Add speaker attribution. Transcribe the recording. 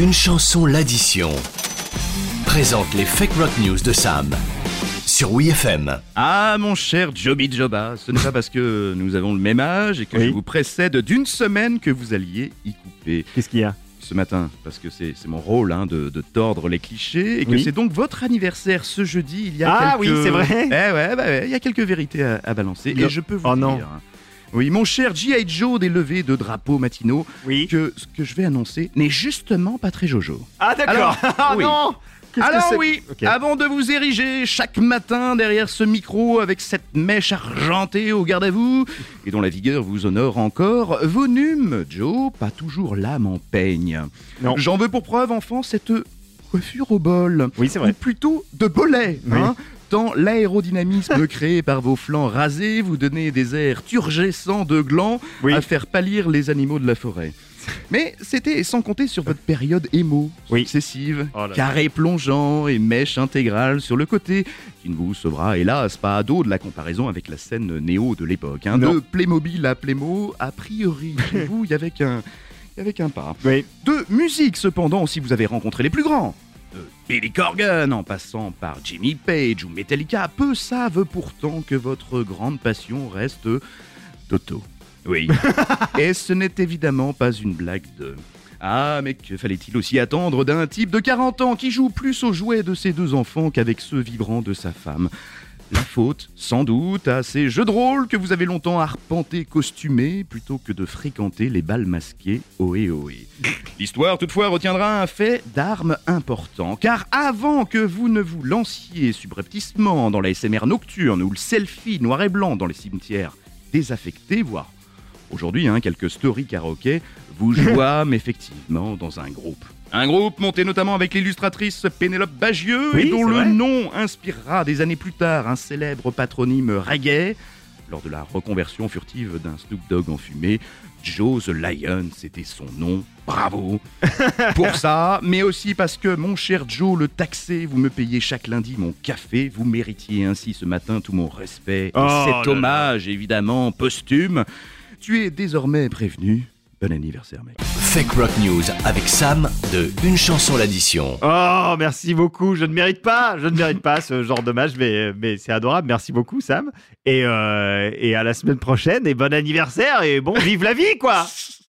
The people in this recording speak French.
Speaker 1: Une chanson l'addition présente les fake rock news de Sam sur WeFM.
Speaker 2: Ah, mon cher Joby Joba, ce n'est pas parce que nous avons le même âge et que
Speaker 3: Oui.
Speaker 2: je vous précède d'une semaine que vous alliez y couper.
Speaker 3: Qu'est-ce qu'il y a
Speaker 2: Ce matin, parce que c'est c'est mon rôle hein, de, de tordre les clichés et que
Speaker 3: Oui.
Speaker 2: c'est donc votre anniversaire ce jeudi. Il y a
Speaker 3: Ah
Speaker 2: quelques...
Speaker 3: oui, c'est vrai.
Speaker 2: Eh ouais, bah ouais, il y a quelques vérités à, à balancer
Speaker 3: Non.
Speaker 2: et je peux vous
Speaker 3: Oh
Speaker 2: dire.
Speaker 3: non.
Speaker 2: Oui, mon cher G.I. Joe des levées de drapeaux matinaux,
Speaker 3: Oui.
Speaker 2: que ce que je vais annoncer n'est justement pas très jojo.
Speaker 3: Ah d'accord. Ah
Speaker 2: oui.
Speaker 3: non
Speaker 2: Alors oui, avant de vous ériger chaque matin derrière ce micro avec cette mèche argentée au garde à vous et dont la vigueur vous honore encore, vos numes, Joe, pas toujours l'âme en peigne.
Speaker 3: Non.
Speaker 2: J'en veux pour preuve, enfant, cette coiffure au bol.
Speaker 3: Oui, c'est
Speaker 2: Ou
Speaker 3: vrai.
Speaker 2: plutôt de bolet,
Speaker 3: Oui.
Speaker 2: hein L'aérodynamisme créé par vos flancs rasés vous donnez des airs turgescents de glands
Speaker 3: Oui.
Speaker 2: à faire pâlir les animaux de la forêt. Mais c'était sans compter sur votre période émo
Speaker 3: Oui.
Speaker 2: successive,
Speaker 3: Oh
Speaker 2: carré plongeant et mèche intégrale sur le côté, qui ne vous sauvera hélas pas à dos de la comparaison avec la scène néo de l'époque. hein. De Playmobil à Playmo, a priori, chez vous, il y avait qu'un il y avait qu'un pas.
Speaker 3: Oui.
Speaker 2: De musique cependant, si vous avez rencontré les plus grands. De Billy Corgan en passant par Jimmy Page ou Metallica, peu savent pourtant que votre grande passion reste Toto. Oui. Et ce n'est évidemment pas une blague de... Ah, mais que fallait-il aussi attendre d'un type de 40 ans qui joue plus aux jouets de ses deux enfants qu'avec ceux vibrants de sa femme? La faute, sans doute, à ces jeux de rôle que vous avez longtemps arpentés costumés plutôt que de fréquenter les balles masquées ohé ohé. L'histoire toutefois retiendra un fait d'armes important, car avant que vous ne vous lanciez subrepticement dans la SMR nocturne ou le selfie noir et blanc dans les cimetières désaffectés, voire aujourd'hui hein, quelques stories karaoké, vous jouâmes effectivement dans un groupe. Un groupe monté notamment avec l'illustratrice Pénélope Bagieux
Speaker 3: Oui,
Speaker 2: et dont le
Speaker 3: vrai.
Speaker 2: nom inspirera des années plus tard un célèbre patronyme reggae. Lors de la reconversion furtive d'un Snoop Dogg en fumée, Joe the Lion, c'était son nom. Bravo Pour ça, mais aussi parce que mon cher Joe le taxé, vous me payez chaque lundi mon café, vous méritiez ainsi ce matin tout mon respect et
Speaker 3: Oh
Speaker 2: cet hommage évidemment posthume. Tu es désormais prévenu. Bon anniversaire mec.
Speaker 1: Fake rock news avec Sam de Une chanson l'addition.
Speaker 3: Oh, merci beaucoup. Je ne mérite pas, je ne mérite pas ce genre d'hommage, mais, mais c'est adorable. Merci beaucoup, Sam. Et, euh, et à la semaine prochaine. Et bon anniversaire. Et bon, vive la vie, quoi.